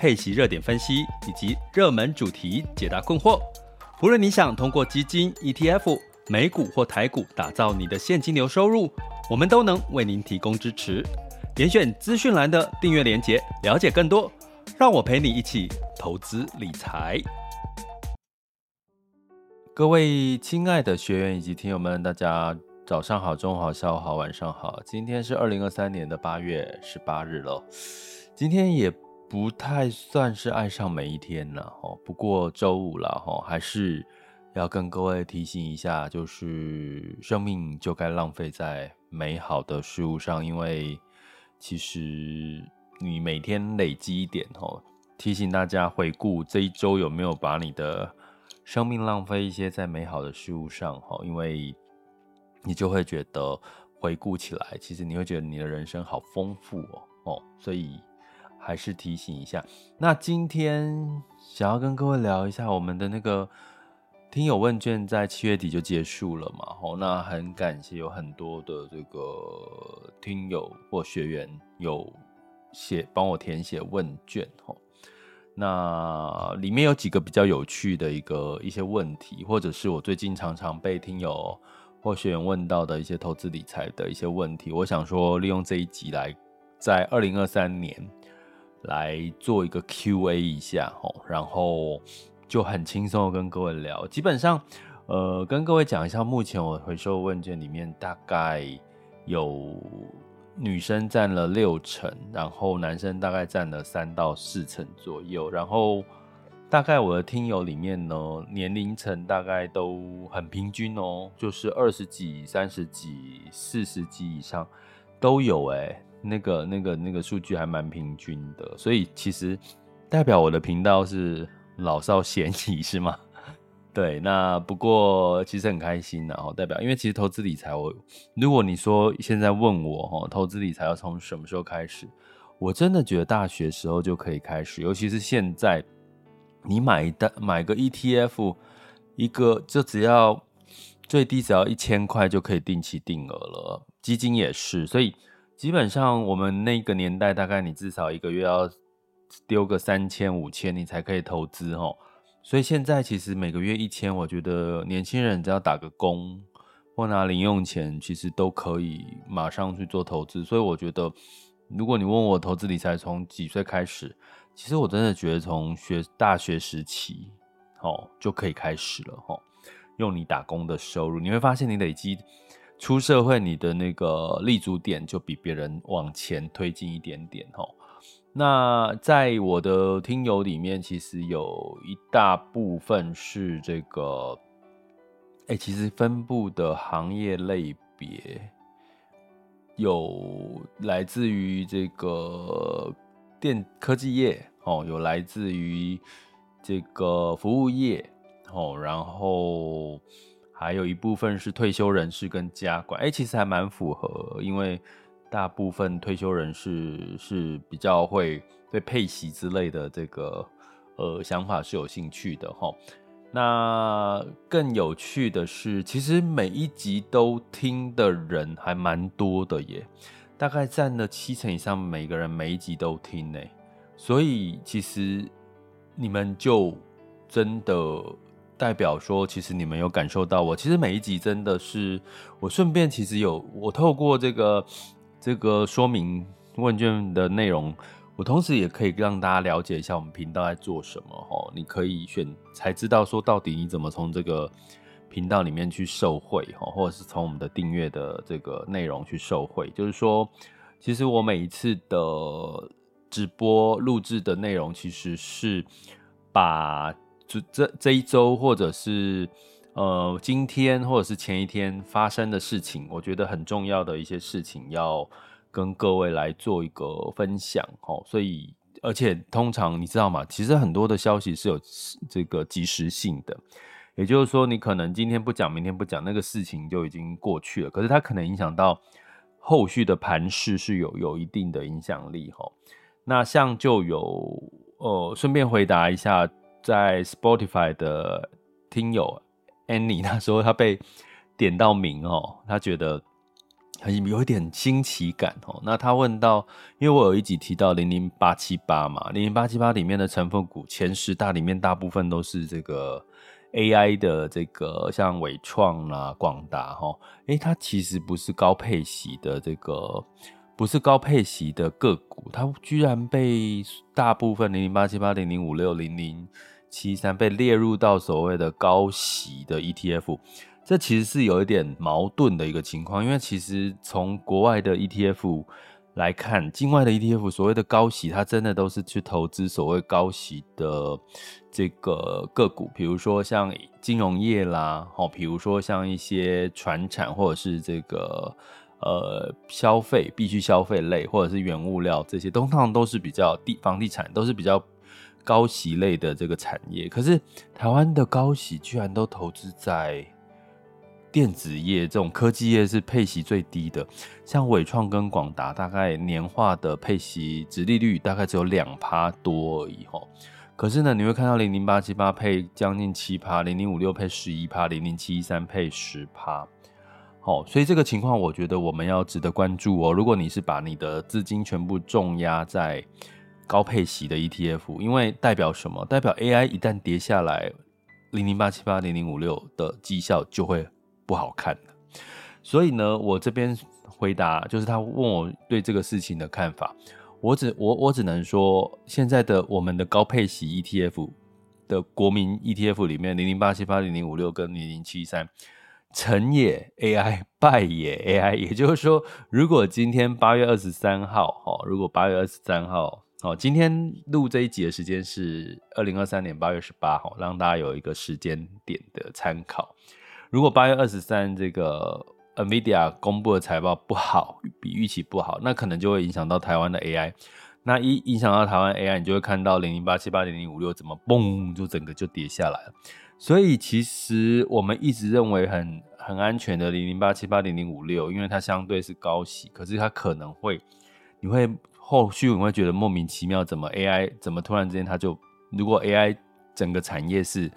配息热点分析以及热门主题解答困惑。无论你想通过基金、ETF、美股或台股打造你的现金流收入，我们都能为您提供支持。点选资讯栏的订阅连结，了解更多。让我陪你一起投资理财。各位亲爱的学员以及听友们，大家早上好、中午好、下午好、晚上好。今天是二零二三年的八月十八日了，今天也。不太算是爱上每一天了哦，不过周五了哈，还是要跟各位提醒一下，就是生命就该浪费在美好的事物上，因为其实你每天累积一点哦，提醒大家回顾这一周有没有把你的生命浪费一些在美好的事物上哈，因为你就会觉得回顾起来，其实你会觉得你的人生好丰富哦哦，所以。还是提醒一下，那今天想要跟各位聊一下我们的那个听友问卷，在七月底就结束了嘛？吼，那很感谢有很多的这个听友或学员有写帮我填写问卷，吼，那里面有几个比较有趣的一个一些问题，或者是我最近常常被听友或学员问到的一些投资理财的一些问题，我想说利用这一集来在二零二三年。来做一个 Q&A 一下哦，然后就很轻松的跟各位聊。基本上，呃，跟各位讲一下，目前我回收问卷里面大概有女生占了六成，然后男生大概占了三到四成左右。然后大概我的听友里面呢，年龄层大概都很平均哦，就是二十几、三十几、四十几以上都有哎。那个、那个、那个数据还蛮平均的，所以其实代表我的频道是老少咸宜，是吗？对，那不过其实很开心，然后代表，因为其实投资理财，我如果你说现在问我哈，投资理财要从什么时候开始，我真的觉得大学时候就可以开始，尤其是现在，你买一单买个 ETF，一个就只要最低只要一千块就可以定期定额了，基金也是，所以。基本上，我们那个年代，大概你至少一个月要丢个三千五千，你才可以投资哦。所以现在其实每个月一千，我觉得年轻人只要打个工或拿零用钱，其实都可以马上去做投资。所以我觉得，如果你问我投资理财从几岁开始，其实我真的觉得从学大学时期哦就可以开始了哦。用你打工的收入，你会发现你累积。出社会，你的那个立足点就比别人往前推进一点点哦。那在我的听友里面，其实有一大部分是这个，哎，其实分布的行业类别有来自于这个电科技业哦，有来自于这个服务业哦，然后。还有一部分是退休人士跟家管，哎，其实还蛮符合，因为大部分退休人士是比较会对配息之类的这个呃想法是有兴趣的齁。那更有趣的是，其实每一集都听的人还蛮多的耶，大概占了七成以上，每个人每一集都听呢，所以其实你们就真的。代表说，其实你们有感受到我。其实每一集真的是我顺便，其实有我透过这个这个说明问卷的内容，我同时也可以让大家了解一下我们频道在做什么。哈，你可以选才知道说到底你怎么从这个频道里面去受惠，哈，或者是从我们的订阅的这个内容去受惠。就是说，其实我每一次的直播录制的内容，其实是把。这这一周，或者是呃今天，或者是前一天发生的事情，我觉得很重要的一些事情，要跟各位来做一个分享哦。所以而且通常你知道吗？其实很多的消息是有这个即时性的，也就是说，你可能今天不讲，明天不讲，那个事情就已经过去了。可是它可能影响到后续的盘势，是有有一定的影响力哈。那像就有呃，顺便回答一下，在 Spotify 的听友 Annie，他说他被点到名哦，他觉得。很有一点新奇感哦。那他问到，因为我有一集提到零零八七八嘛，零零八七八里面的成分股前十大里面大部分都是这个 AI 的这个，像纬创啦、广达哈，诶，它其实不是高配息的这个，不是高配息的个股，它居然被大部分零零八七八、零零五六、零零七三被列入到所谓的高息的 ETF。这其实是有一点矛盾的一个情况，因为其实从国外的 ETF 来看，境外的 ETF 所谓的高息，它真的都是去投资所谓高息的这个个股，比如说像金融业啦，哦，比如说像一些船产或者是这个呃消费必须消费类，或者是原物料这些，通常都是比较地房地产都是比较高息类的这个产业。可是台湾的高息居然都投资在。电子业这种科技业是配息最低的，像伟创跟广达，大概年化的配息殖利率大概只有两趴多而已吼。可是呢，你会看到零零八七八配将近七趴，零零五六配十一趴，零零七一三配十趴。哦，所以这个情况我觉得我们要值得关注哦。如果你是把你的资金全部重压在高配息的 ETF，因为代表什么？代表 AI 一旦跌下来，零零八七八、零零五六的绩效就会。不好看，所以呢，我这边回答就是他问我对这个事情的看法，我只我我只能说，现在的我们的高配息 ETF 的国民 ETF 里面，零零八七八、零零五六跟零零七三，成也 AI，败也 AI，也就是说，如果今天八月二十三号，哈，如果八月二十三号，哦，今天录这一集的时间是二零二三年八月十八号，让大家有一个时间点的参考。如果八月二十三这个 NVIDIA 公布的财报不好，比预期不好，那可能就会影响到台湾的 AI。那一影响到台湾 AI，你就会看到零零八七八零零五六怎么嘣，就整个就跌下来了。所以其实我们一直认为很很安全的零零八七八零零五六，因为它相对是高息，可是它可能会，你会后续你会觉得莫名其妙，怎么 AI 怎么突然之间它就，如果 AI 整个产业是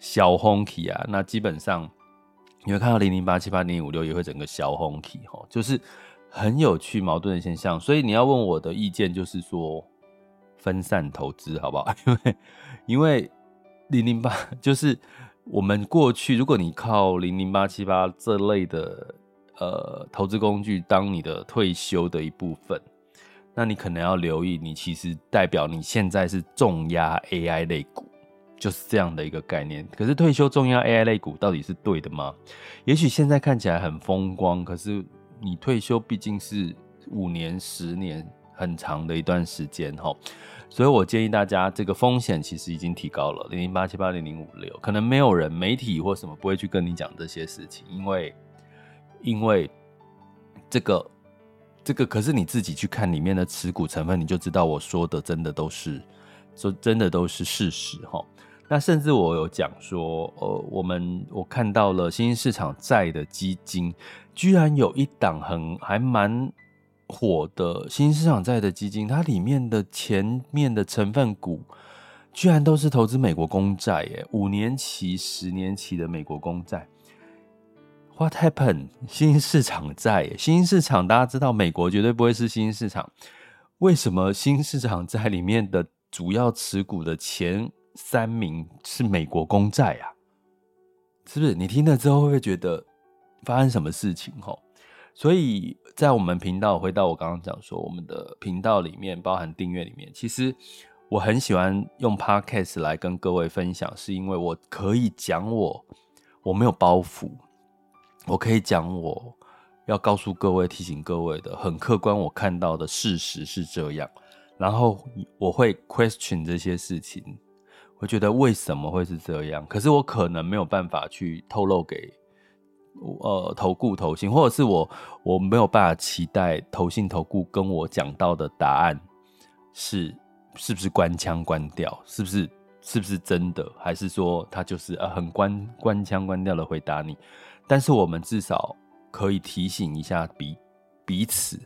小红旗啊，那基本上。你会看到零零八七八零零五六也会整个小红体哈，就是很有趣矛盾的现象。所以你要问我的意见，就是说分散投资好不好？因为因为零零八 就是我们过去，如果你靠零零八七八这类的呃投资工具当你的退休的一部分，那你可能要留意，你其实代表你现在是重压 AI 类股。就是这样的一个概念。可是退休重压 AI 类股到底是对的吗？也许现在看起来很风光，可是你退休毕竟是五年、十年很长的一段时间哈。所以我建议大家，这个风险其实已经提高了。零零八七八零零五六，可能没有人、媒体或什么不会去跟你讲这些事情，因为因为这个这个，可是你自己去看里面的持股成分，你就知道我说的真的都是说真的都是事实哈。那甚至我有讲说，呃，我们我看到了新兴市场债的基金，居然有一档很还蛮火的新市场债的基金，它里面的前面的成分股，居然都是投资美国公债，耶，五年期、十年期的美国公债。What happened？新市场债，新市场大家知道，美国绝对不会是新市场，为什么新市场债里面的主要持股的前？三名是美国公债啊，是不是？你听了之后会不会觉得发生什么事情？吼，所以在我们频道，回到我刚刚讲说，我们的频道里面包含订阅里面，其实我很喜欢用 Podcast 来跟各位分享，是因为我可以讲我我没有包袱，我可以讲我要告诉各位、提醒各位的很客观，我看到的事实是这样，然后我会 question 这些事情。我觉得为什么会是这样？可是我可能没有办法去透露给呃投顾投信，或者是我我没有办法期待投信投顾跟我讲到的答案是是不是官腔官调，是不是是不是真的，还是说他就是呃很官官腔官调的回答你？但是我们至少可以提醒一下彼彼此，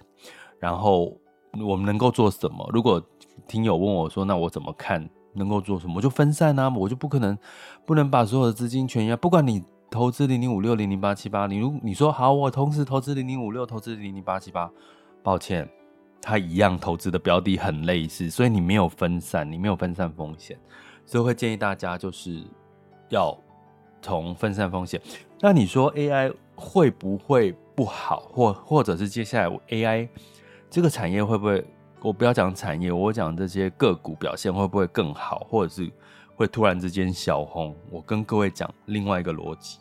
然后我们能够做什么？如果听友问我说，那我怎么看？能够做什么？我就分散啊，我就不可能不能把所有的资金全压。不管你投资零零五六零零八七八，你如你说好，我同时投资零零五六，投资零零八七八，抱歉，它一样投资的标的很类似，所以你没有分散，你没有分散风险，所以会建议大家就是要从分散风险。那你说 AI 会不会不好，或或者是接下来 AI 这个产业会不会？我不要讲产业，我讲这些个股表现会不会更好，或者是会突然之间小红？我跟各位讲另外一个逻辑：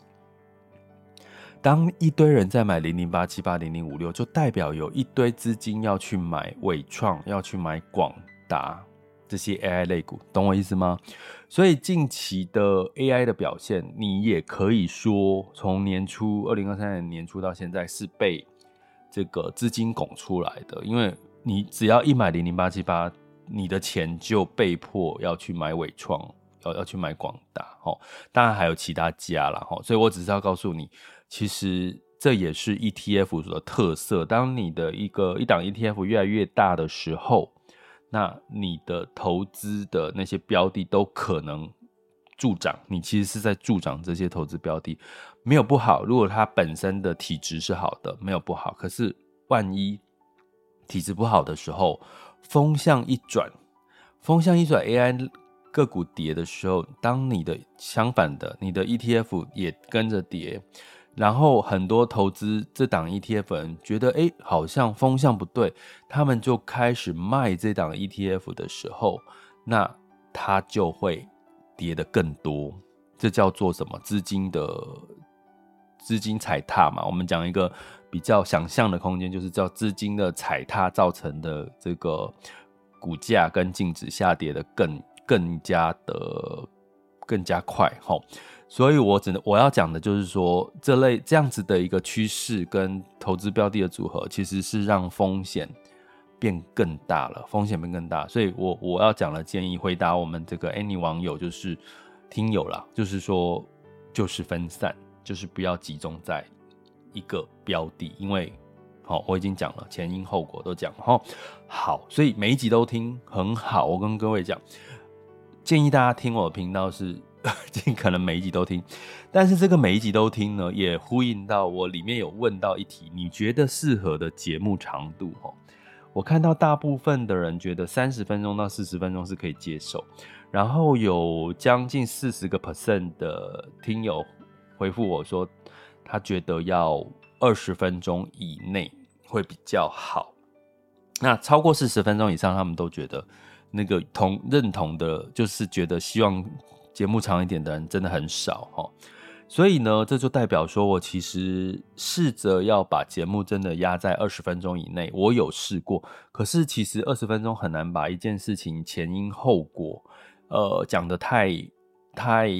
当一堆人在买零零八七八零零五六，就代表有一堆资金要去买纬创，要去买广达这些 AI 类股，懂我意思吗？所以近期的 AI 的表现，你也可以说，从年初二零二三年年初到现在是被这个资金拱出来的，因为。你只要一买零零八七八，你的钱就被迫要去买纬创，要要去买广达，吼，当然还有其他家啦，吼，所以我只是要告诉你，其实这也是 ETF 的特色。当你的一个一档 ETF 越来越大的时候，那你的投资的那些标的都可能助长，你其实是在助长这些投资标的，没有不好。如果它本身的体质是好的，没有不好。可是万一体质不好的时候，风向一转，风向一转，AI 个股跌的时候，当你的相反的，你的 ETF 也跟着跌，然后很多投资这档 ETF 人觉得，哎，好像风向不对，他们就开始卖这档 ETF 的时候，那它就会跌得更多。这叫做什么？资金的资金踩踏嘛。我们讲一个。比较想象的空间，就是叫资金的踩踏造成的这个股价跟净值下跌的更更加的更加快齁，所以我只能我要讲的就是说，这类这样子的一个趋势跟投资标的的组合，其实是让风险变更大了，风险变更大，所以我我要讲的建议，回答我们这个 Any 网友就是听友啦，就是说就是分散，就是不要集中在。一个标的，因为好，我已经讲了前因后果都讲了哈。好，所以每一集都听很好。我跟各位讲，建议大家听我的频道是 尽可能每一集都听。但是这个每一集都听呢，也呼应到我里面有问到一题，你觉得适合的节目长度？哦，我看到大部分的人觉得三十分钟到四十分钟是可以接受，然后有将近四十个 percent 的听友回复我说。他觉得要二十分钟以内会比较好，那超过四十分钟以上，他们都觉得那个同认同的，就是觉得希望节目长一点的人真的很少哈。所以呢，这就代表说我其实试着要把节目真的压在二十分钟以内，我有试过，可是其实二十分钟很难把一件事情前因后果，呃，讲得太。太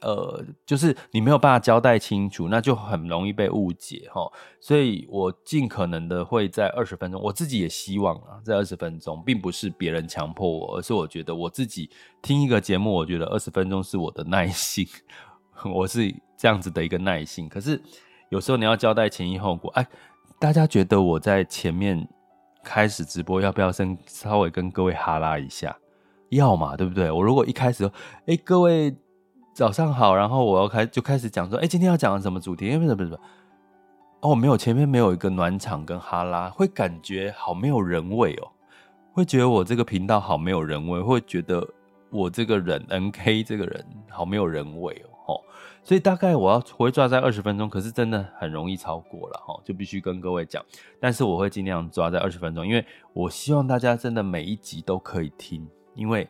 呃，就是你没有办法交代清楚，那就很容易被误解哈。所以我尽可能的会在二十分钟，我自己也希望啊，在二十分钟，并不是别人强迫我，而是我觉得我自己听一个节目，我觉得二十分钟是我的耐心，我是这样子的一个耐心。可是有时候你要交代前因后果，哎，大家觉得我在前面开始直播，要不要先稍微跟各位哈拉一下？要嘛，对不对？我如果一开始，哎，各位早上好，然后我要开就开始讲说，哎，今天要讲什么主题？因为什么什么？哦，没有，前面没有一个暖场跟哈拉，会感觉好没有人味哦，会觉得我这个频道好没有人味，会觉得我这个人 NK 这个人好没有人味哦，哦，所以大概我要我会抓在二十分钟，可是真的很容易超过了哈，就必须跟各位讲，但是我会尽量抓在二十分钟，因为我希望大家真的每一集都可以听。因为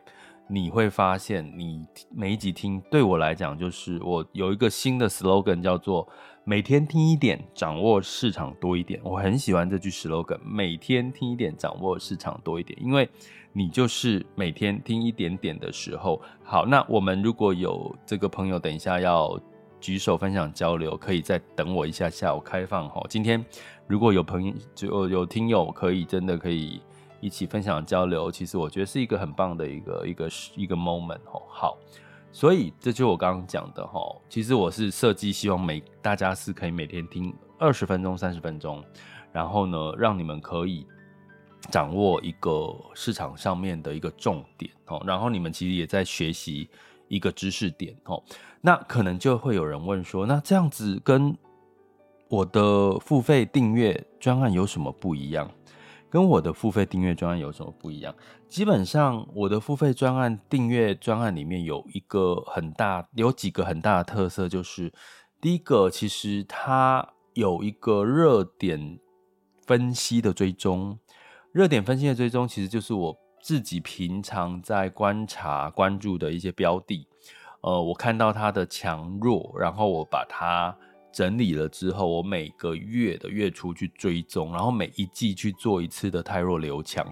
你会发现，你每一集听，对我来讲，就是我有一个新的 slogan，叫做“每天听一点，掌握市场多一点”。我很喜欢这句 slogan，“ 每天听一点，掌握市场多一点”。因为你就是每天听一点点的时候，好，那我们如果有这个朋友，等一下要举手分享交流，可以再等我一下下，午开放哈。今天如果有朋友就有听友可以真的可以。一起分享交流，其实我觉得是一个很棒的一个一个一个 moment 哦。好，所以这就我刚刚讲的哈。其实我是设计，希望每大家是可以每天听二十分钟、三十分钟，然后呢，让你们可以掌握一个市场上面的一个重点哦。然后你们其实也在学习一个知识点哦。那可能就会有人问说，那这样子跟我的付费订阅专案有什么不一样？跟我的付费订阅专案有什么不一样？基本上，我的付费专案订阅专案里面有一个很大，有几个很大的特色，就是第一个，其实它有一个热点分析的追踪。热点分析的追踪，其实就是我自己平常在观察、关注的一些标的。呃，我看到它的强弱，然后我把它。整理了之后，我每个月的月初去追踪，然后每一季去做一次的泰弱流强。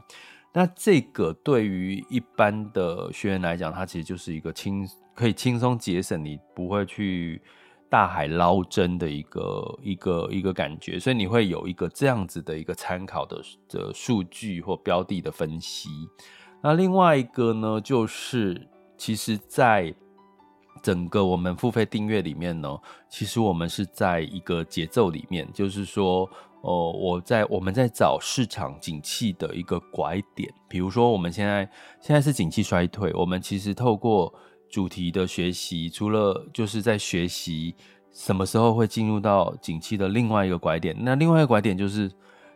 那这个对于一般的学员来讲，它其实就是一个轻可以轻松节省，你不会去大海捞针的一个一个一个感觉。所以你会有一个这样子的一个参考的的数据或标的的分析。那另外一个呢，就是其实在。整个我们付费订阅里面呢，其实我们是在一个节奏里面，就是说，哦，我在我们在找市场景气的一个拐点。比如说，我们现在现在是景气衰退，我们其实透过主题的学习，除了就是在学习什么时候会进入到景气的另外一个拐点。那另外一个拐点就是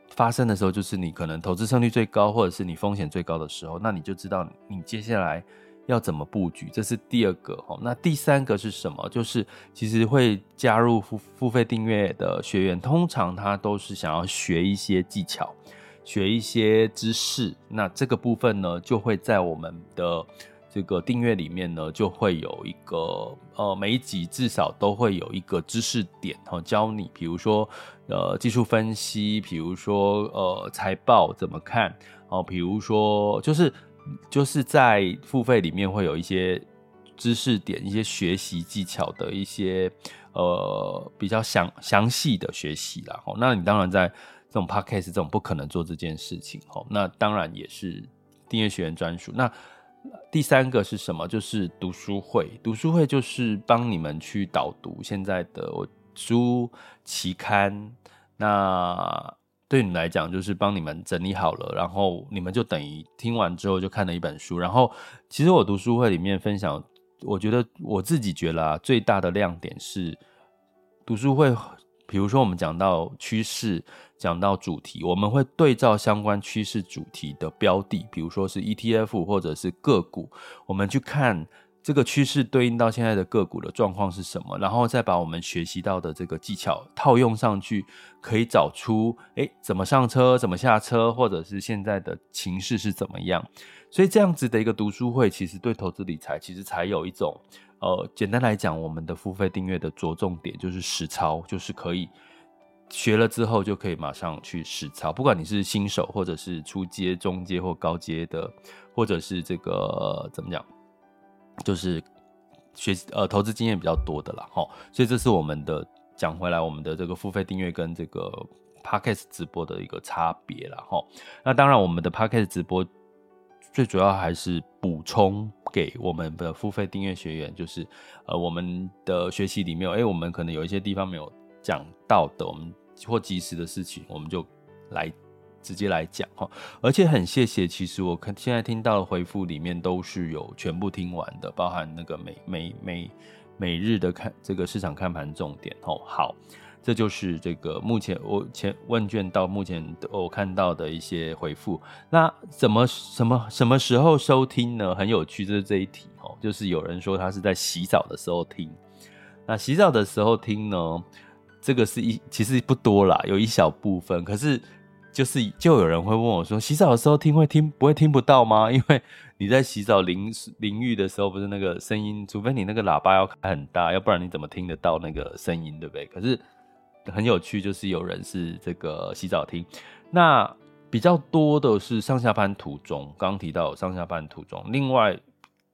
发生的时候，就是你可能投资胜率最高，或者是你风险最高的时候，那你就知道你接下来。要怎么布局？这是第二个哈。那第三个是什么？就是其实会加入付付费订阅的学员，通常他都是想要学一些技巧，学一些知识。那这个部分呢，就会在我们的这个订阅里面呢，就会有一个呃，每一集至少都会有一个知识点哈，教你，比如说呃技术分析，比如说呃财报怎么看哦，比如说就是。就是在付费里面会有一些知识点、一些学习技巧的一些呃比较详详细的学习啦。哦，那你当然在这种 podcast 这种不可能做这件事情哦。那当然也是订阅学员专属。那第三个是什么？就是读书会。读书会就是帮你们去导读现在的书期刊。那对你们来讲，就是帮你们整理好了，然后你们就等于听完之后就看了一本书。然后，其实我读书会里面分享，我觉得我自己觉得啊，最大的亮点是读书会。比如说，我们讲到趋势，讲到主题，我们会对照相关趋势主题的标的，比如说是 ETF 或者是个股，我们去看。这个趋势对应到现在的个股的状况是什么？然后再把我们学习到的这个技巧套用上去，可以找出诶怎么上车、怎么下车，或者是现在的情势是怎么样。所以这样子的一个读书会，其实对投资理财其实才有一种呃，简单来讲，我们的付费订阅的着重点就是实操，就是可以学了之后就可以马上去实操。不管你是新手，或者是初阶、中阶或高阶的，或者是这个、怎么讲？就是学呃投资经验比较多的啦，哈，所以这是我们的讲回来，我们的这个付费订阅跟这个 Podcast 直播的一个差别啦，齁。那当然，我们的 Podcast 直播最主要还是补充给我们的付费订阅学员，就是呃我们的学习里面，哎、我们可能有一些地方没有讲到的，我们或及时的事情，我们就来。直接来讲哈，而且很谢谢，其实我看现在听到的回复里面都是有全部听完的，包含那个每每每每日的看这个市场看盘重点哦。好，这就是这个目前我前问卷到目前我看到的一些回复。那怎么什么什么时候收听呢？很有趣，就是这一题哦，就是有人说他是在洗澡的时候听。那洗澡的时候听呢，这个是一其实不多啦，有一小部分，可是。就是就有人会问我说，洗澡的时候听会听不会听不到吗？因为你在洗澡淋淋浴的时候，不是那个声音，除非你那个喇叭要开很大，要不然你怎么听得到那个声音，对不对？可是很有趣，就是有人是这个洗澡听，那比较多的是上下班途中，刚提到上下班途中，另外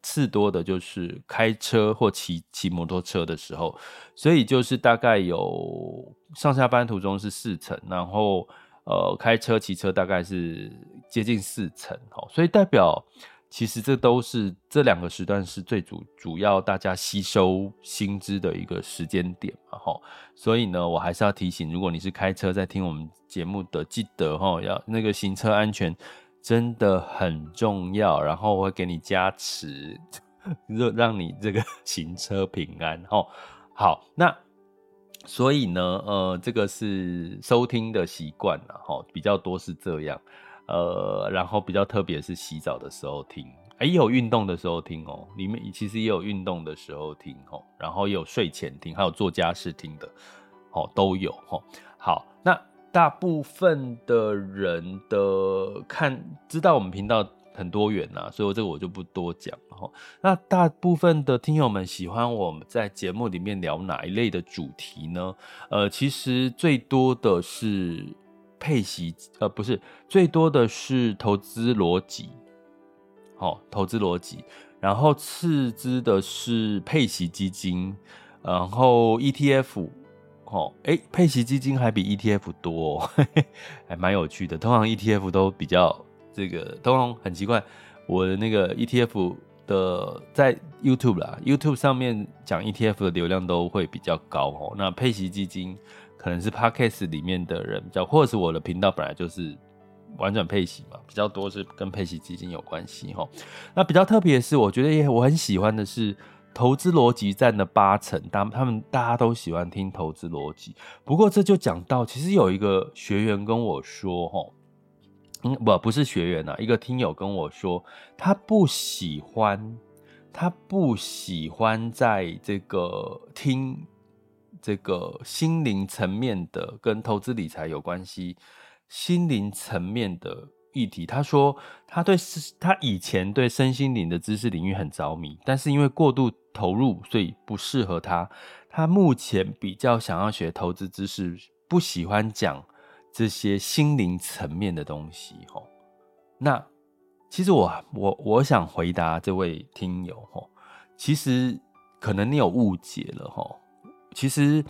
次多的就是开车或骑骑摩托车的时候，所以就是大概有上下班途中是四成，然后。呃，开车、骑车大概是接近四成，哦，所以代表其实这都是这两个时段是最主主要大家吸收新知的一个时间点嘛，哈，所以呢，我还是要提醒，如果你是开车在听我们节目的，记得哈，要那个行车安全真的很重要，然后我会给你加持，让让你这个 行车平安，哈，好，那。所以呢，呃，这个是收听的习惯了哈，比较多是这样，呃，然后比较特别是洗澡的时候听，哎，也有运动的时候听哦，里面其实也有运动的时候听哦，然后也有睡前听，还有做家事听的，哦，都有哈。好，那大部分的人的看知道我们频道。很多元呐、所以这个我就不多讲了哈。那大部分的听友们喜欢我们在节目里面聊哪一类的主题呢？呃，其实最多的是配息，呃，不是，最多的是投资逻辑，好，投资逻辑。然后次之的是配息基金，然后 ETF，哦，哎，配息基金还比 ETF 多，嘿嘿，还蛮有趣的。通常 ETF 都比较。这个通常很奇怪，我的那个 ETF 的在 YouTube 啦，YouTube 上面讲 ETF 的流量都会比较高哦。那配息基金可能是 Podcast 里面的人比较，或者是我的频道本来就是玩转配息嘛，比较多是跟配息基金有关系哈。那比较特别的是，我觉得也我很喜欢的是投资逻辑占了八成，当他们大家都喜欢听投资逻辑。不过这就讲到，其实有一个学员跟我说哈。嗯，不，不是学员、啊，一个听友跟我说，他不喜欢，他不喜欢在这个听这个心灵层面的跟投资理财有关系，心灵层面的议题。他说，他对他以前对身心灵的知识领域很着迷，但是因为过度投入，所以不适合他。他目前比较想要学投资知识，不喜欢讲。这些心灵层面的东西，吼，那其实我我我想回答这位听友，吼，其实可能你有误解了，吼，其实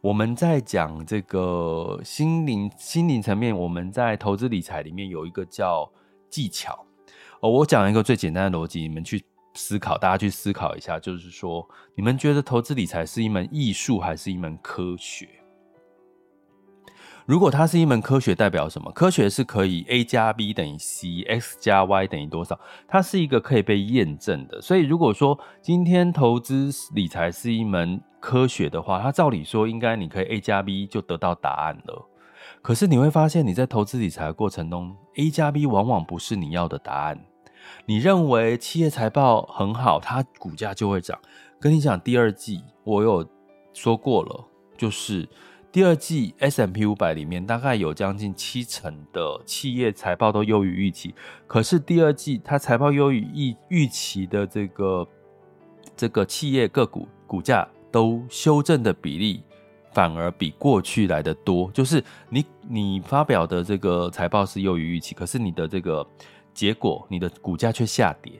我们在讲这个心灵心灵层面，我们在投资理财里面有一个叫技巧，哦，我讲一个最简单的逻辑，你们去思考，大家去思考一下，就是说，你们觉得投资理财是一门艺术还是一门科学？如果它是一门科学，代表什么？科学是可以 a 加 b 等于 c，x 加 y 等于多少？它是一个可以被验证的。所以，如果说今天投资理财是一门科学的话，它照理说应该你可以 a 加 b 就得到答案了。可是你会发现，你在投资理财的过程中，a 加 b 往往不是你要的答案。你认为企业财报很好，它股价就会涨。跟你讲，第二季我有说过了，就是。第二季 S M P 五百里面大概有将近七成的企业财报都优于预期，可是第二季它财报优于预预期的这个这个企业个股股价都修正的比例反而比过去来的多，就是你你发表的这个财报是优于预期，可是你的这个结果你的股价却下跌。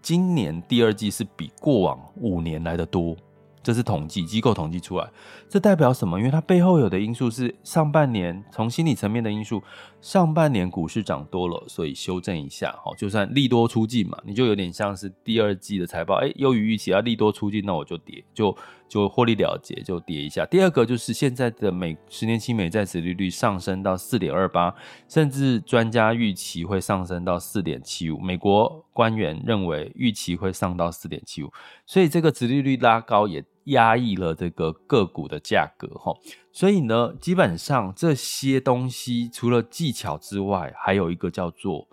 今年第二季是比过往五年来的多。这是统计机构统计出来，这代表什么？因为它背后有的因素是上半年从心理层面的因素，上半年股市涨多了，所以修正一下，好，就算利多出尽嘛，你就有点像是第二季的财报，哎，优于预期要利多出尽，那我就跌，就就获利了结，就跌一下。第二个就是现在的美十年期美债殖利率上升到四点二八，甚至专家预期会上升到四点七五，美国官员认为预期会上到四点七五，所以这个殖利率拉高也。压抑了这个个股的价格，哈，所以呢，基本上这些东西除了技巧之外，还有一个叫做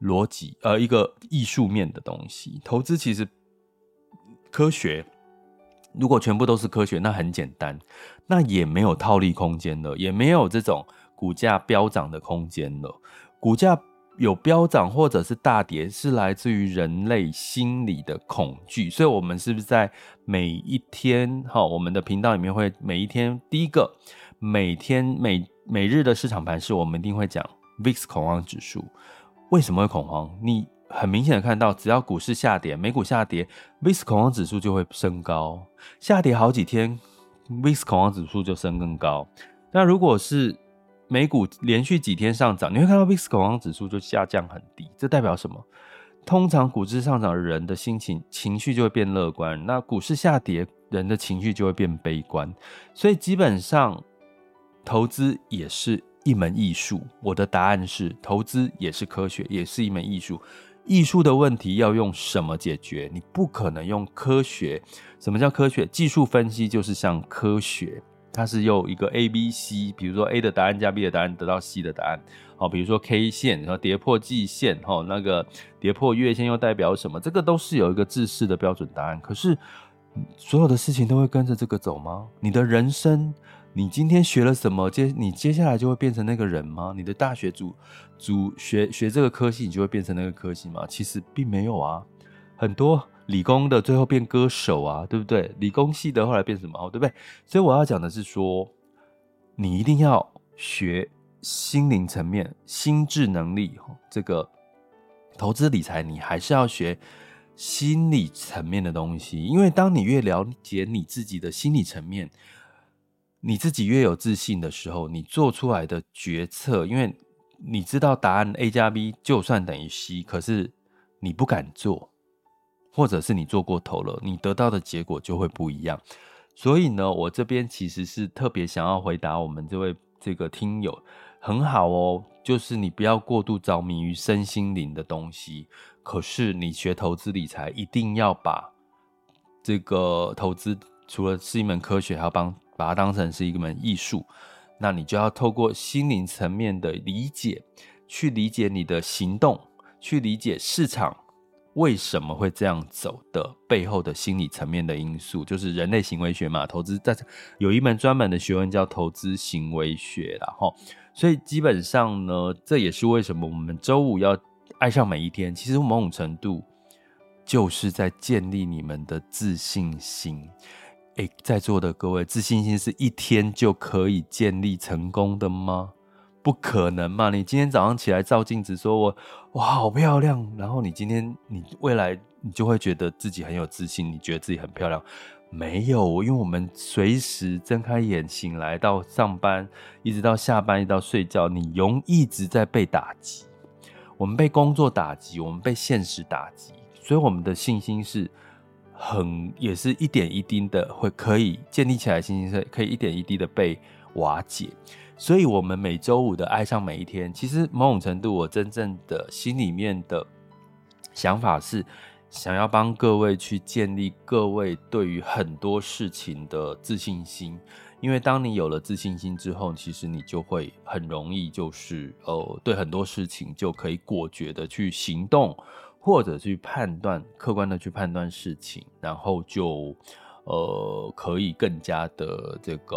逻辑，呃，一个艺术面的东西。投资其实科学，如果全部都是科学，那很简单，那也没有套利空间了，也没有这种股价飙涨的空间了，股价。有飙涨或者是大跌，是来自于人类心理的恐惧。所以，我们是不是在每一天，哈，我们的频道里面会每一天第一个，每天每每日的市场盘势，我们一定会讲 VIX 恐慌指数为什么会恐慌？你很明显的看到，只要股市下跌，美股下跌，VIX 恐慌指数就会升高。下跌好几天，VIX 恐慌指数就升更高。那如果是美股连续几天上涨，你会看到 VIX 恐慌指数就下降很低，这代表什么？通常股市上涨，人的心情情绪就会变乐观；那股市下跌，人的情绪就会变悲观。所以基本上，投资也是一门艺术。我的答案是，投资也是科学，也是一门艺术。艺术的问题要用什么解决？你不可能用科学。什么叫科学？技术分析就是像科学，它是用一个 A、B、C，比如说 A 的答案加 B 的答案得到 C 的答案。好，比如说 K 线，然后跌破季线，哈，那个跌破月线又代表什么？这个都是有一个制式的标准答案。可是，所有的事情都会跟着这个走吗？你的人生，你今天学了什么？接你接下来就会变成那个人吗？你的大学主主学学这个科系，你就会变成那个科系吗？其实并没有啊。很多理工的最后变歌手啊，对不对？理工系的后来变什么？哦对不对？所以我要讲的是说，你一定要学。心灵层面、心智能力，这个投资理财，你还是要学心理层面的东西。因为当你越了解你自己的心理层面，你自己越有自信的时候，你做出来的决策，因为你知道答案 A 加 B 就算等于 C，可是你不敢做，或者是你做过头了，你得到的结果就会不一样。所以呢，我这边其实是特别想要回答我们这位这个听友。很好哦，就是你不要过度着迷于身心灵的东西。可是你学投资理财，一定要把这个投资除了是一门科学，还要帮把它当成是一门艺术。那你就要透过心灵层面的理解，去理解你的行动，去理解市场为什么会这样走的背后的心理层面的因素，就是人类行为学嘛。投资在有一门专门的学问叫投资行为学，然后。所以基本上呢，这也是为什么我们周五要爱上每一天。其实某种程度就是在建立你们的自信心。诶，在座的各位，自信心是一天就可以建立成功的吗？不可能嘛！你今天早上起来照镜子，说我哇好漂亮，然后你今天你未来你就会觉得自己很有自信，你觉得自己很漂亮。没有，因为我们随时睁开眼醒来到上班，一直到下班，一直到睡觉，你容一直在被打击。我们被工作打击，我们被现实打击，所以我们的信心是很，也是一点一滴的会可以建立起来，信心是可以一点一滴的被瓦解。所以，我们每周五的爱上每一天，其实某种程度，我真正的心里面的想法是。想要帮各位去建立各位对于很多事情的自信心，因为当你有了自信心之后，其实你就会很容易，就是呃，对很多事情就可以果决的去行动，或者去判断，客观的去判断事情，然后就呃，可以更加的这个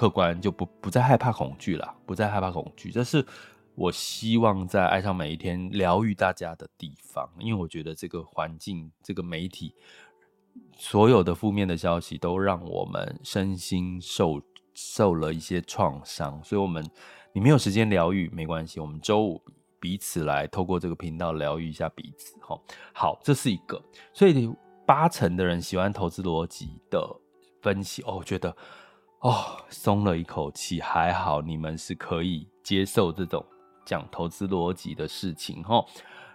客观，就不不再害怕恐惧了，不再害怕恐惧，这是。我希望在爱上每一天疗愈大家的地方，因为我觉得这个环境、这个媒体，所有的负面的消息都让我们身心受受了一些创伤，所以，我们你没有时间疗愈没关系，我们周五彼此来透过这个频道疗愈一下彼此。哈，好，这是一个，所以八成的人喜欢投资逻辑的分析，哦，我觉得哦，松了一口气，还好你们是可以接受这种。讲投资逻辑的事情哈，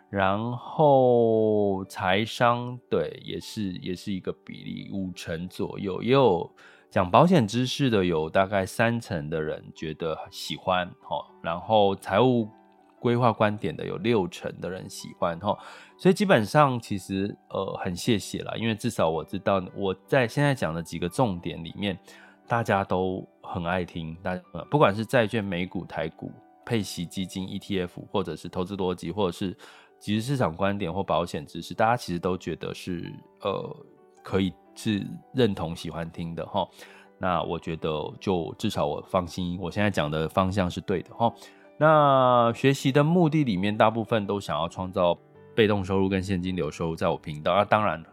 然后财商对也是也是一个比例五成左右，也有讲保险知识的有大概三成的人觉得喜欢哈，然后财务规划观点的有六成的人喜欢哈，所以基本上其实呃很谢谢啦，因为至少我知道我在现在讲的几个重点里面，大家都很爱听，大不管是债券、美股、台股。配息基金、ETF，或者是投资逻辑，或者是即时市场观点或保险知识，大家其实都觉得是呃可以是认同、喜欢听的哈。那我觉得就至少我放心，我现在讲的方向是对的哈。那学习的目的里面，大部分都想要创造被动收入跟现金流收入，在我频道。那当然，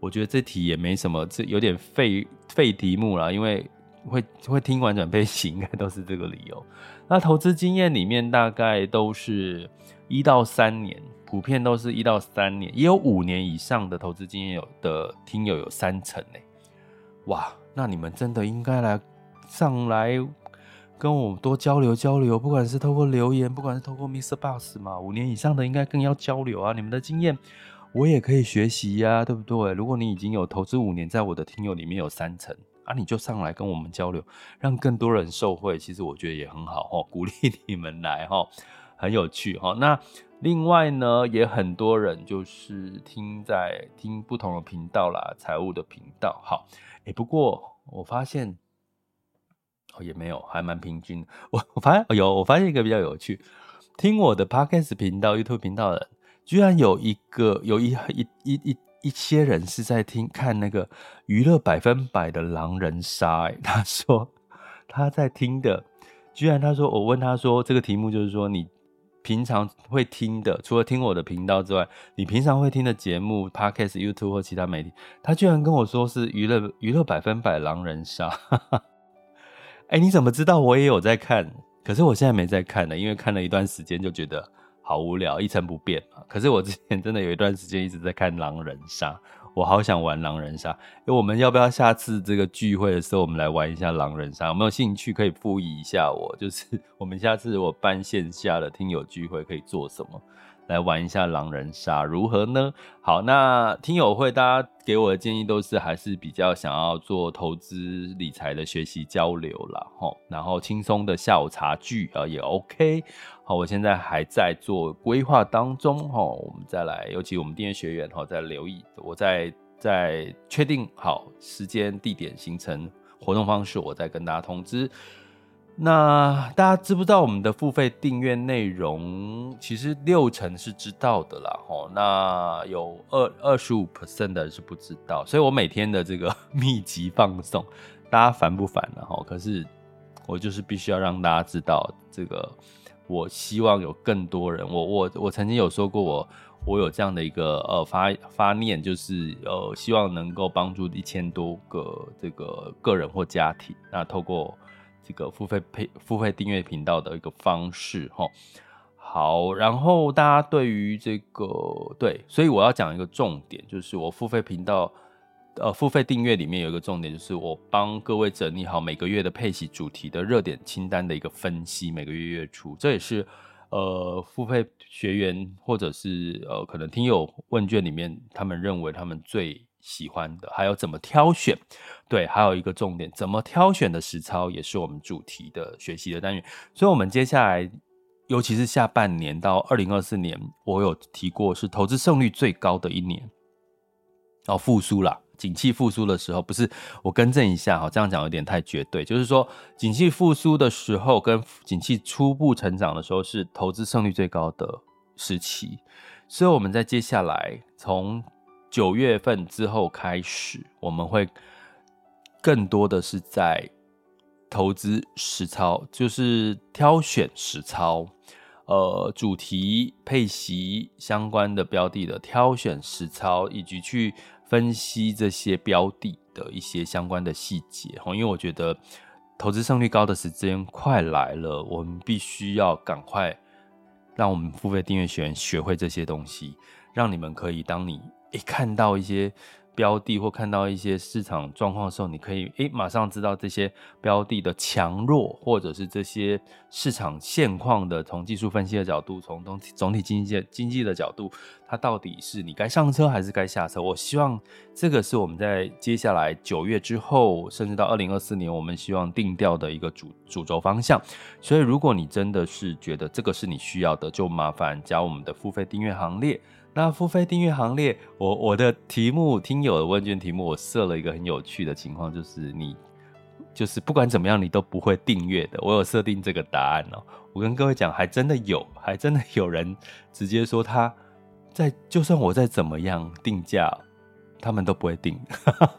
我觉得这题也没什么，这有点废废题目啦，因为会会听完转配息，应该都是这个理由。那投资经验里面大概都是一到三年，普遍都是一到三年，也有五年以上的投资经验有的听友有三成呢。哇，那你们真的应该来上来跟我多交流交流，不管是透过留言，不管是透过 MixerBox 嘛，五年以上的应该更要交流啊！你们的经验我也可以学习呀，对不对？如果你已经有投资五年，在我的听友里面有三成啊，你就上来跟我们交流，让更多人受惠。其实我觉得也很好哦，鼓励你们来哈，很有趣哈。那另外呢，也很多人就是听在听不同的频道啦，财务的频道。好，哎，不过我发现。也没有，还蛮平均的。我我发现有，我发现一个比较有趣，听我的 Podcast 频道、YouTube 频道的，居然有一个有一一一一一些人是在听看那个娱乐百分百的狼人杀。哎，他说他在听的，居然他说我问他说这个题目就是说你平常会听的，除了听我的频道之外，你平常会听的节目 Podcast、YouTube 或其他媒体，他居然跟我说是娱乐娱乐百分百狼人杀。哎、欸，你怎么知道我也有在看？可是我现在没在看了，因为看了一段时间就觉得好无聊，一成不变嘛。可是我之前真的有一段时间一直在看狼人杀，我好想玩狼人杀。哎，我们要不要下次这个聚会的时候，我们来玩一下狼人杀？有没有兴趣可以附议一下我？就是 我们下次我办线下的听友聚会可以做什么？来玩一下狼人杀如何呢？好，那听友会大家给我的建议都是还是比较想要做投资理财的学习交流啦。然后轻松的下午茶聚啊也 OK。好，我现在还在做规划当中齁，我们再来，尤其我们订阅学员齁，在留意，我在在确定好时间、地点、行程、活动方式，我再跟大家通知。那大家知不知道我们的付费订阅内容？其实六成是知道的啦，吼。那有二二十五 percent 的是不知道，所以我每天的这个 密集放送，大家烦不烦呢？吼，可是我就是必须要让大家知道这个。我希望有更多人，我我我曾经有说过，我我有这样的一个呃发发念，就是呃希望能够帮助一千多个这个个人或家庭，那透过。这个付费配付费订阅频道的一个方式哈，好，然后大家对于这个对，所以我要讲一个重点，就是我付费频道呃付费订阅里面有一个重点，就是我帮各位整理好每个月的配息主题的热点清单的一个分析，每个月月初，这也是呃付费学员或者是呃可能听友问卷里面他们认为他们最。喜欢的，还有怎么挑选，对，还有一个重点，怎么挑选的实操也是我们主题的学习的单元。所以，我们接下来，尤其是下半年到二零二四年，我有提过是投资胜率最高的一年。哦，复苏啦，景气复苏的时候，不是我更正一下哈，这样讲有点太绝对，就是说，景气复苏的时候跟景气初步成长的时候是投资胜率最高的时期。所以，我们在接下来从九月份之后开始，我们会更多的是在投资实操，就是挑选实操，呃，主题配息相关的标的的挑选实操，以及去分析这些标的的一些相关的细节。因为我觉得投资胜率高的时间快来了，我们必须要赶快让我们付费订阅学员学会这些东西，让你们可以当你。一看到一些标的或看到一些市场状况的时候，你可以诶马上知道这些标的的强弱，或者是这些市场现况的，从技术分析的角度，从总体总体经济经济的角度，它到底是你该上车还是该下车？我希望这个是我们在接下来九月之后，甚至到二零二四年，我们希望定调的一个主主轴方向。所以，如果你真的是觉得这个是你需要的，就麻烦加我们的付费订阅行列。那付费订阅行列，我我的题目听友的问卷题目，我设了一个很有趣的情况，就是你就是不管怎么样，你都不会订阅的。我有设定这个答案哦。我跟各位讲，还真的有，还真的有人直接说他在，就算我再怎么样定价，他们都不会订，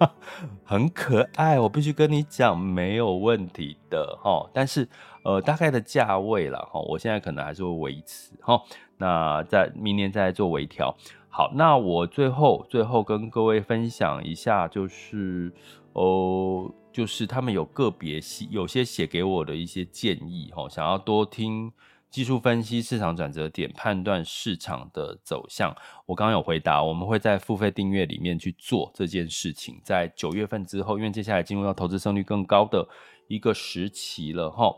很可爱。我必须跟你讲，没有问题的哈。但是呃，大概的价位了哈，我现在可能还是会维持哈。那在明年再做微调。好，那我最后最后跟各位分享一下，就是哦，就是他们有个别写有些写给我的一些建议哈，想要多听技术分析、市场转折点、判断市场的走向。我刚刚有回答，我们会在付费订阅里面去做这件事情。在九月份之后，因为接下来进入到投资胜率更高的一个时期了哈。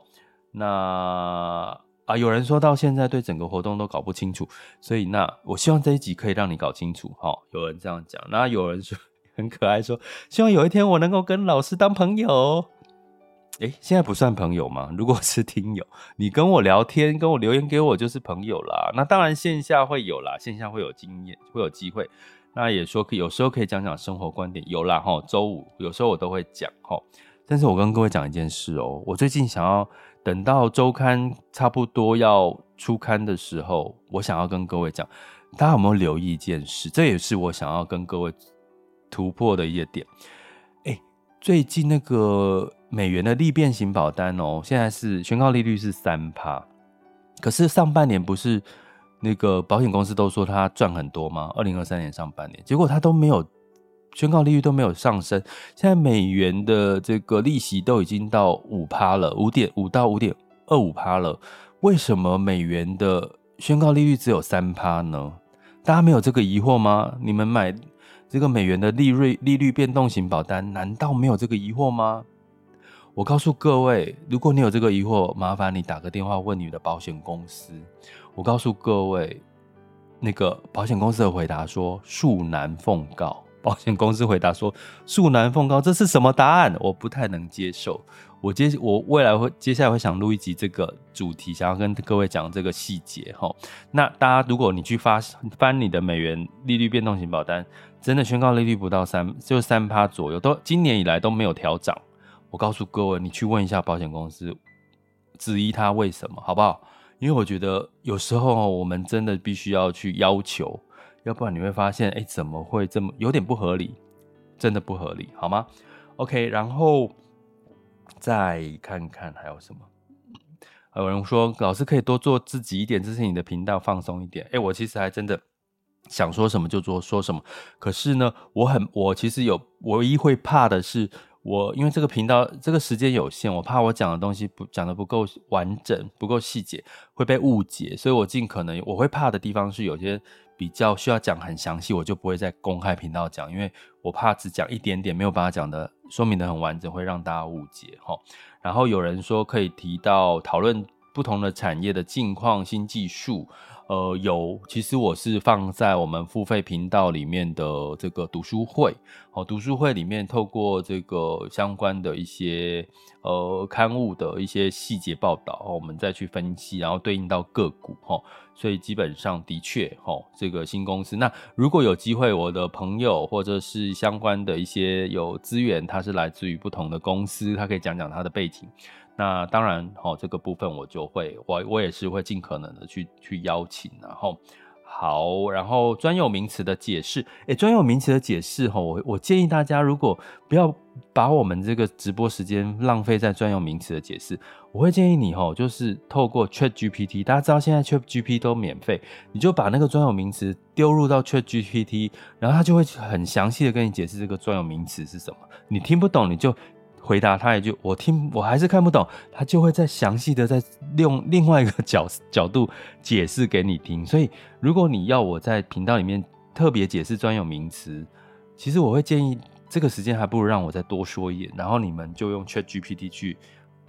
那啊，有人说到现在对整个活动都搞不清楚，所以那我希望这一集可以让你搞清楚。哈，有人这样讲，那有人说很可爱说，希望有一天我能够跟老师当朋友。诶，现在不算朋友吗？如果是听友，你跟我聊天，跟我留言给我就是朋友啦。那当然线下会有啦，线下会有经验，会有机会。那也说可，有时候可以讲讲生活观点，有啦哈。周五有时候我都会讲哈。但是我跟各位讲一件事哦，我最近想要等到周刊差不多要出刊的时候，我想要跟各位讲，大家有没有留意一件事？这也是我想要跟各位突破的一个点。哎，最近那个。美元的利变型保单哦，现在是宣告利率是三趴，可是上半年不是那个保险公司都说它赚很多吗？二零二三年上半年，结果它都没有宣告利率都没有上升，现在美元的这个利息都已经到五趴了，五点五到五点二五趴了，为什么美元的宣告利率只有三趴呢？大家没有这个疑惑吗？你们买这个美元的利率利率变动型保单，难道没有这个疑惑吗？我告诉各位，如果你有这个疑惑，麻烦你打个电话问你的保险公司。我告诉各位，那个保险公司的回答说恕难奉告。保险公司回答说恕难奉告，这是什么答案？我不太能接受。我接我未来会接下来会想录一集这个主题，想要跟各位讲这个细节哈。那大家如果你去发翻你的美元利率变动型保单，真的宣告利率不到三，就三趴左右，都今年以来都没有调涨。我告诉各位，你去问一下保险公司，质疑他为什么，好不好？因为我觉得有时候我们真的必须要去要求，要不然你会发现，哎，怎么会这么有点不合理？真的不合理，好吗？OK，然后再看看还有什么。有人说，老师可以多做自己一点，支持你的频道，放松一点。哎，我其实还真的想说什么就做说什么，可是呢，我很我其实有唯一会怕的是。我因为这个频道这个时间有限，我怕我讲的东西不讲的不够完整，不够细节，会被误解，所以我尽可能我会怕的地方是有些比较需要讲很详细，我就不会在公开频道讲，因为我怕只讲一点点，没有办法讲的说明的很完整，会让大家误解哈。然后有人说可以提到讨论不同的产业的近况、新技术。呃，有，其实我是放在我们付费频道里面的这个读书会，哦，读书会里面透过这个相关的一些呃刊物的一些细节报道，我们再去分析，然后对应到个股，哈，所以基本上的确，哈，这个新公司，那如果有机会，我的朋友或者是相关的一些有资源，他是来自于不同的公司，他可以讲讲他的背景。那当然，齁，这个部分我就会，我我也是会尽可能的去去邀请，然后好，然后专有名词的解释，诶，专有名词的解释，齁，我我建议大家如果不要把我们这个直播时间浪费在专有名词的解释，我会建议你，齁，就是透过 Chat GPT，大家知道现在 Chat GPT 都免费，你就把那个专有名词丢入到 Chat GPT，然后它就会很详细的跟你解释这个专有名词是什么，你听不懂你就。回答他一句，我听我还是看不懂，他就会再详细的再用另外一个角角度解释给你听。所以，如果你要我在频道里面特别解释专有名词，其实我会建议这个时间还不如让我再多说一点，然后你们就用 ChatGPT 去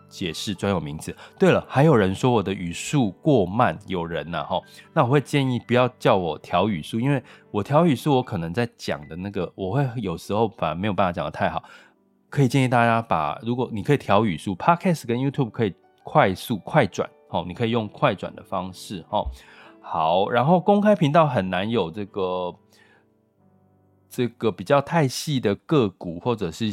解释专有名词。对了，还有人说我的语速过慢，有人呐、啊、哈，那我会建议不要叫我调语速，因为我调语速，我可能在讲的那个，我会有时候反而没有办法讲得太好。可以建议大家把，如果你可以调语速，Podcast 跟 YouTube 可以快速快转，哦，你可以用快转的方式，哦，好，然后公开频道很难有这个这个比较太细的个股或者是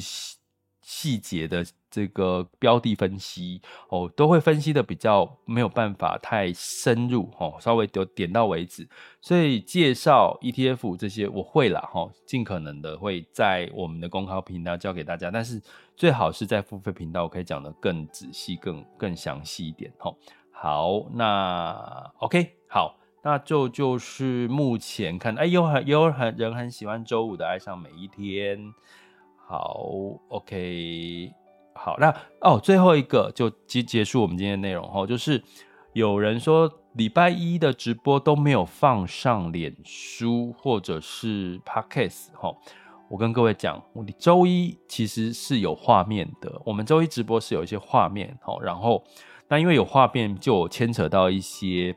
细节的。这个标的分析哦，都会分析的比较没有办法太深入哦，稍微就点到为止。所以介绍 ETF 这些我会啦哈，尽可能的会在我们的公开频道教给大家，但是最好是在付费频道，我可以讲得更仔细、更更详细一点哈。好，那 OK，好，那就就是目前看，哎，有很有很人很喜欢周五的爱上每一天。好，OK。好，那哦，最后一个就结结束我们今天的内容哦，就是有人说礼拜一的直播都没有放上脸书或者是 Podcast 哈，我跟各位讲，我周一其实是有画面的，我们周一直播是有一些画面哦，然后那因为有画面，就牵扯到一些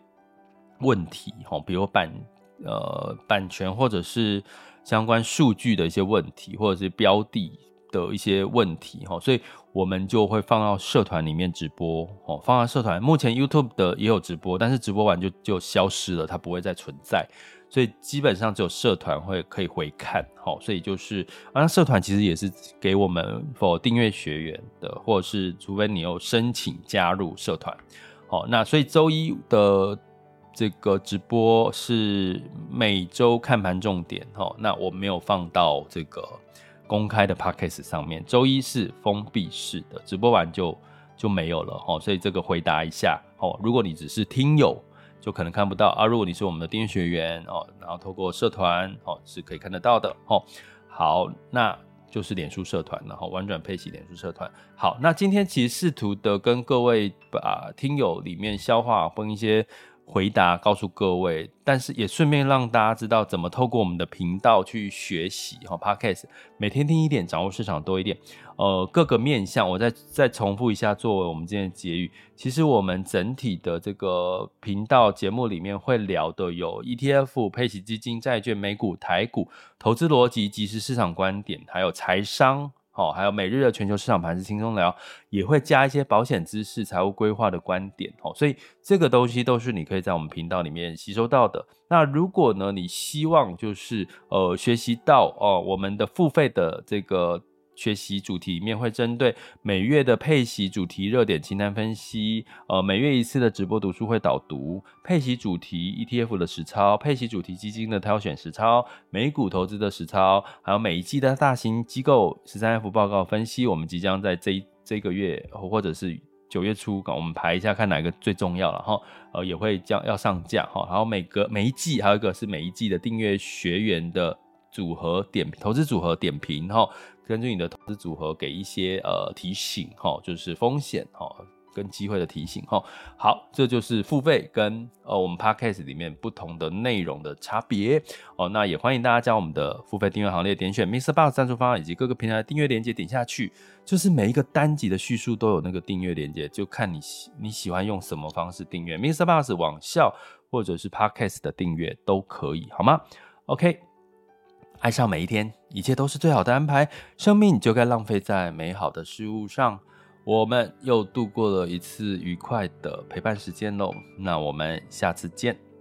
问题，哈，比如版呃版权或者是相关数据的一些问题，或者是标的的一些问题，哈，所以我们就会放到社团里面直播，哦，放到社团。目前 YouTube 的也有直播，但是直播完就就消失了，它不会再存在。所以基本上只有社团会可以回看，好，所以就是啊，社团其实也是给我们否订阅学员的，或者是除非你有申请加入社团，好，那所以周一的这个直播是每周看盘重点，哈，那我没有放到这个公开的 podcast 上面，周一是封闭式的，直播完就就没有了，哦，所以这个回答一下，哦，如果你只是听友。就可能看不到啊！如果你是我们的订阅学员哦，然后透过社团哦，是可以看得到的哦。好，那就是脸书社团，然后玩转配奇脸书社团。好，那今天其实试图的跟各位把听友里面消化分一些。回答告诉各位，但是也顺便让大家知道怎么透过我们的频道去学习哈，Podcast 每天听一点，掌握市场多一点。呃，各个面向，我再再重复一下，作为我们今天的结语。其实我们整体的这个频道节目里面会聊的有 ETF、配息基金、债券、美股、台股、投资逻辑、即时市场观点，还有财商。好，还有每日的全球市场盘是轻松聊，也会加一些保险知识、财务规划的观点。哦，所以这个东西都是你可以在我们频道里面吸收到的。那如果呢，你希望就是呃学习到哦、我们的付费的这个。学习主题里面会针对每月的配息主题热点清单分析，呃，每月一次的直播读书会导读，配息主题 ETF 的实操，配息主题基金的挑选实操，美股投资的实操，还有每一季的大型机构十三 F 报告分析。我们即将在这这个月或者是九月初，我们排一下看哪个最重要了哈，呃，也会将要上架哈。然后每个每一季还有一个是每一季的订阅学员的组合点投资组合点评哈。根据你的投资组合给一些呃提醒哈，就是风险哈跟机会的提醒哈。好，这就是付费跟呃我们 Podcast 里面不同的内容的差别哦。那也欢迎大家将我们的付费订阅行列点选 MixerBox 赞助方案以及各个平台的订阅链接点下去，就是每一个单集的叙述都有那个订阅链接，就看你喜你喜欢用什么方式订阅 MixerBox 网校或者是 Podcast 的订阅都可以，好吗？OK。爱上每一天，一切都是最好的安排。生命就该浪费在美好的事物上。我们又度过了一次愉快的陪伴时间喽。那我们下次见。